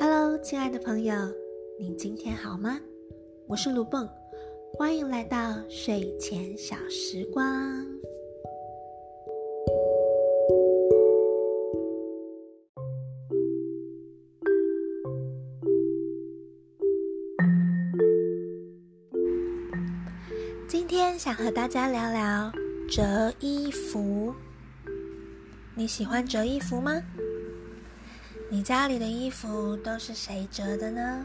Hello，亲爱的朋友，你今天好吗？我是卢蹦，欢迎来到睡前小时光。今天想和大家聊聊折衣服。你喜欢折衣服吗？你家里的衣服都是谁折的呢？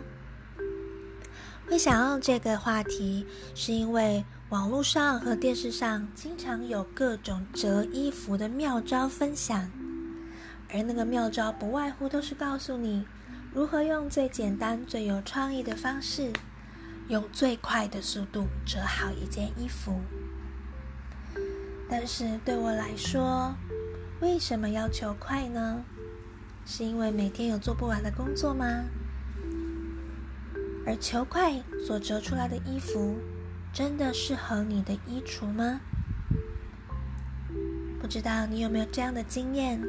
会想要这个话题，是因为网络上和电视上经常有各种折衣服的妙招分享，而那个妙招不外乎都是告诉你如何用最简单、最有创意的方式，用最快的速度折好一件衣服。但是对我来说，为什么要求快呢？是因为每天有做不完的工作吗？而球块所折出来的衣服，真的适合你的衣橱吗？不知道你有没有这样的经验？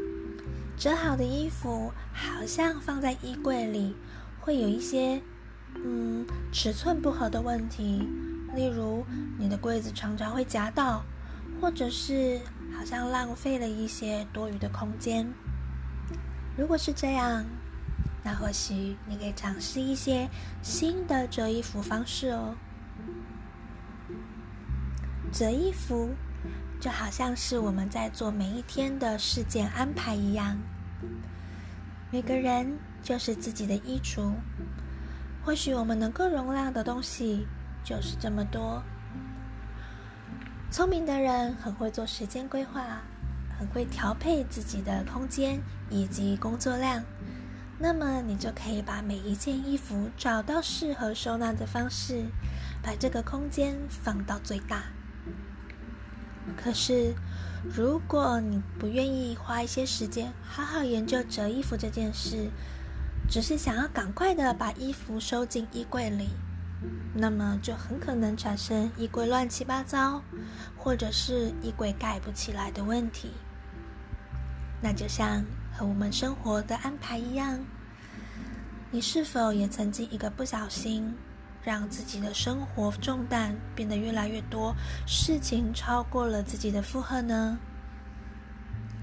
折好的衣服好像放在衣柜里，会有一些嗯尺寸不合的问题，例如你的柜子常常会夹到，或者是好像浪费了一些多余的空间。如果是这样，那或许你可以尝试一些新的折衣服方式哦。折衣服就好像是我们在做每一天的事件安排一样，每个人就是自己的衣橱，或许我们能够容量的东西就是这么多。聪明的人很会做时间规划。很会调配自己的空间以及工作量，那么你就可以把每一件衣服找到适合收纳的方式，把这个空间放到最大。可是，如果你不愿意花一些时间好好研究折衣服这件事，只是想要赶快的把衣服收进衣柜里，那么就很可能产生衣柜乱七八糟，或者是衣柜盖不起来的问题。那就像和我们生活的安排一样，你是否也曾经一个不小心，让自己的生活重担变得越来越多，事情超过了自己的负荷呢？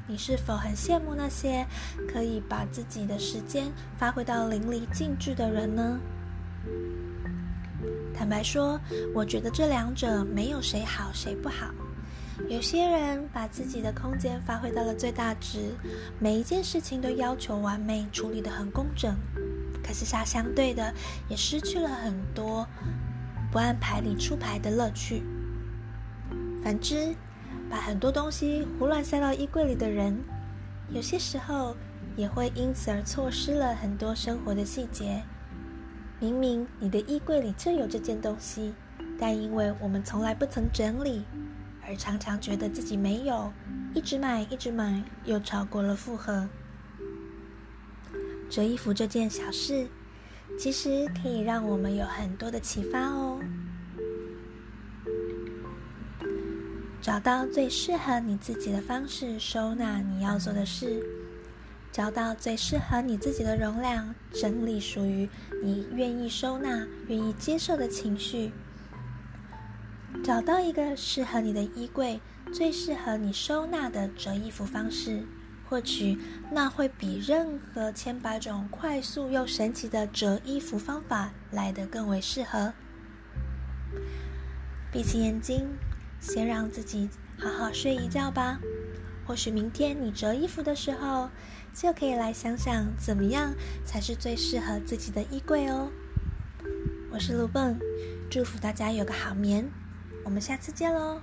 你是否很羡慕那些可以把自己的时间发挥到淋漓尽致的人呢？坦白说，我觉得这两者没有谁好谁不好。有些人把自己的空间发挥到了最大值，每一件事情都要求完美，处理得很工整。可是，下相对的，也失去了很多不按牌理出牌的乐趣。反之，把很多东西胡乱塞到衣柜里的人，有些时候也会因此而错失了很多生活的细节。明明你的衣柜里就有这件东西，但因为我们从来不曾整理，而常常觉得自己没有，一直买一直买，又超过了负荷。折衣服这件小事，其实可以让我们有很多的启发哦。找到最适合你自己的方式收纳你要做的事。找到最适合你自己的容量，整理属于你愿意收纳、愿意接受的情绪。找到一个适合你的衣柜，最适合你收纳的折衣服方式，或许那会比任何千百种快速又神奇的折衣服方法来得更为适合。闭起眼睛，先让自己好好睡一觉吧。或许明天你折衣服的时候，就可以来想想怎么样才是最适合自己的衣柜哦。我是卢蹦，祝福大家有个好眠，我们下次见喽。